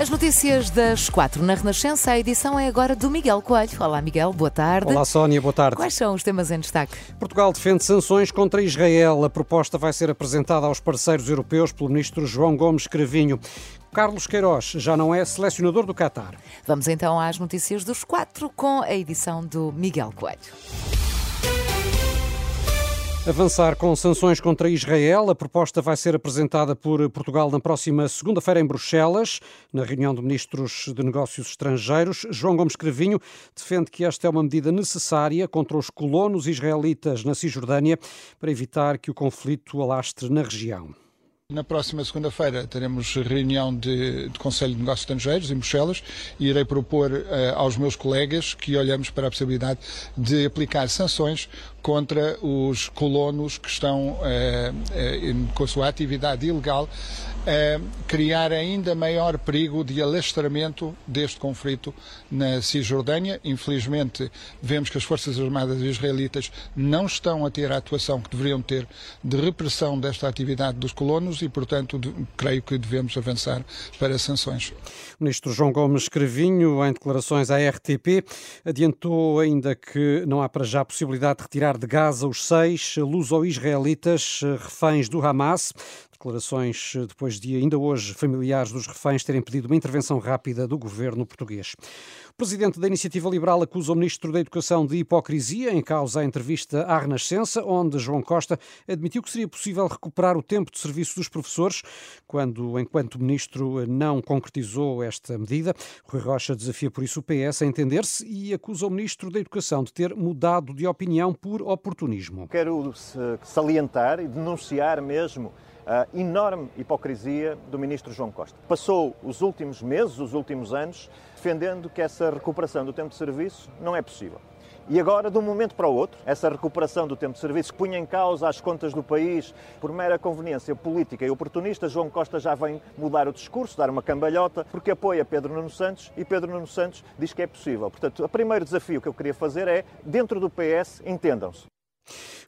As notícias das quatro na Renascença, a edição é agora do Miguel Coelho. Olá, Miguel, boa tarde. Olá, Sónia, boa tarde. Quais são os temas em destaque? Portugal defende sanções contra Israel. A proposta vai ser apresentada aos parceiros europeus pelo ministro João Gomes Cravinho. Carlos Queiroz já não é selecionador do Qatar. Vamos então às notícias dos quatro com a edição do Miguel Coelho. Avançar com sanções contra Israel. A proposta vai ser apresentada por Portugal na próxima segunda-feira em Bruxelas, na reunião de ministros de negócios estrangeiros. João Gomes Cravinho defende que esta é uma medida necessária contra os colonos israelitas na Cisjordânia para evitar que o conflito alastre na região. Na próxima segunda-feira teremos reunião de, de, Conselho de Negócios Estrangeiros em Bruxelas e irei propor uh, aos meus colegas que olhamos para a possibilidade de aplicar sanções contra os colonos que estão uh, uh, com a sua atividade ilegal a criar ainda maior perigo de alastramento deste conflito na Cisjordânia. Infelizmente, vemos que as Forças Armadas israelitas não estão a ter a atuação que deveriam ter de repressão desta atividade dos colonos e, portanto, de, creio que devemos avançar para sanções. O ministro João Gomes Cravinho, em declarações à RTP, adiantou ainda que não há para já possibilidade de retirar de Gaza os seis luso-israelitas reféns do Hamas. Declarações depois de ainda hoje familiares dos reféns terem pedido uma intervenção rápida do governo português. O presidente da Iniciativa Liberal acusa o ministro da Educação de hipocrisia em causa a entrevista à Renascença, onde João Costa admitiu que seria possível recuperar o tempo de serviço dos professores, quando, enquanto ministro, não concretizou esta medida. Rui Rocha desafia por isso o PS a entender-se e acusa o ministro da Educação de ter mudado de opinião por oportunismo. Quero salientar e denunciar mesmo a enorme hipocrisia do ministro João Costa. Passou os últimos meses, os últimos anos, defendendo que essa recuperação do tempo de serviço não é possível. E agora, de um momento para o outro, essa recuperação do tempo de serviço que punha em causa as contas do país por mera conveniência política e oportunista, João Costa já vem mudar o discurso, dar uma cambalhota, porque apoia Pedro Nuno Santos e Pedro Nuno Santos diz que é possível. Portanto, o primeiro desafio que eu queria fazer é, dentro do PS, entendam-se.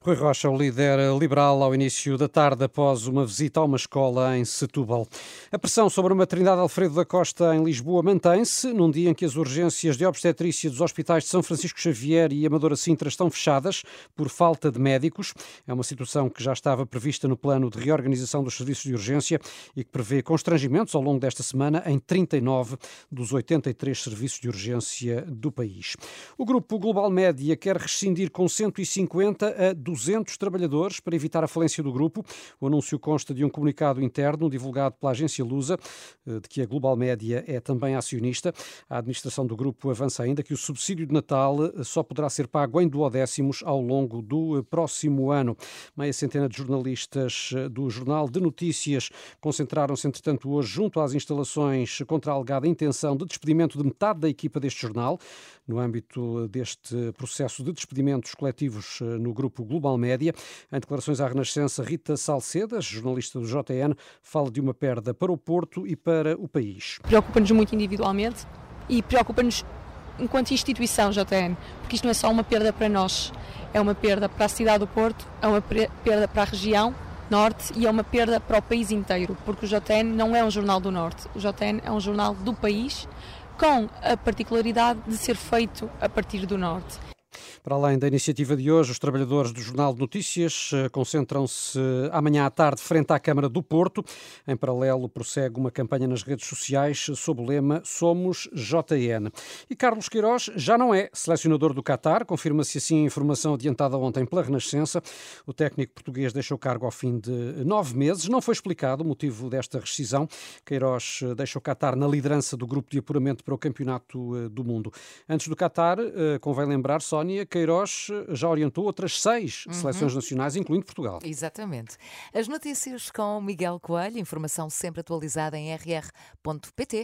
Rui Rocha, o líder liberal, ao início da tarde, após uma visita a uma escola em Setúbal. A pressão sobre a maternidade Alfredo da Costa em Lisboa mantém-se, num dia em que as urgências de obstetrícia dos hospitais de São Francisco Xavier e Amadora Sintra estão fechadas por falta de médicos. É uma situação que já estava prevista no plano de reorganização dos serviços de urgência e que prevê constrangimentos ao longo desta semana em 39 dos 83 serviços de urgência do país. O grupo Global Média quer rescindir com 150 a 200 trabalhadores para evitar a falência do grupo. O anúncio consta de um comunicado interno divulgado pela agência Lusa, eh, de que a Global Média é também acionista. A administração do grupo avança ainda que o subsídio de Natal eh, só poderá ser pago em duodécimos ao longo do eh, próximo ano. Meia centena de jornalistas do Jornal de Notícias concentraram-se, entretanto, hoje junto às instalações contra a alegada intenção de despedimento de metade da equipa deste jornal, no âmbito deste processo de despedimentos coletivos no grupo Global Média. Em declarações à Renascença, Rita Salcedas, jornalista do JN, fala de uma perda para o Porto e para o país. Preocupa-nos muito individualmente e preocupa-nos enquanto instituição JN, porque isto não é só uma perda para nós, é uma perda para a cidade do Porto, é uma perda para a região Norte e é uma perda para o país inteiro, porque o JN não é um jornal do Norte, o JN é um jornal do país, com a particularidade de ser feito a partir do Norte. Para além da iniciativa de hoje, os trabalhadores do Jornal de Notícias eh, concentram-se amanhã à tarde frente à Câmara do Porto. Em paralelo, prossegue uma campanha nas redes sociais sob o lema Somos JN. E Carlos Queiroz já não é selecionador do Qatar, confirma-se assim a informação adiantada ontem pela Renascença. O técnico português deixou o cargo ao fim de nove meses. Não foi explicado o motivo desta rescisão. Queiroz eh, deixa o Qatar na liderança do grupo de apuramento para o Campeonato eh, do Mundo. Antes do Qatar, convém lembrar, Sónia, Queiroz já orientou outras seis uhum. seleções nacionais, incluindo Portugal. Exatamente. As notícias com Miguel Coelho, informação sempre atualizada em rr.pt.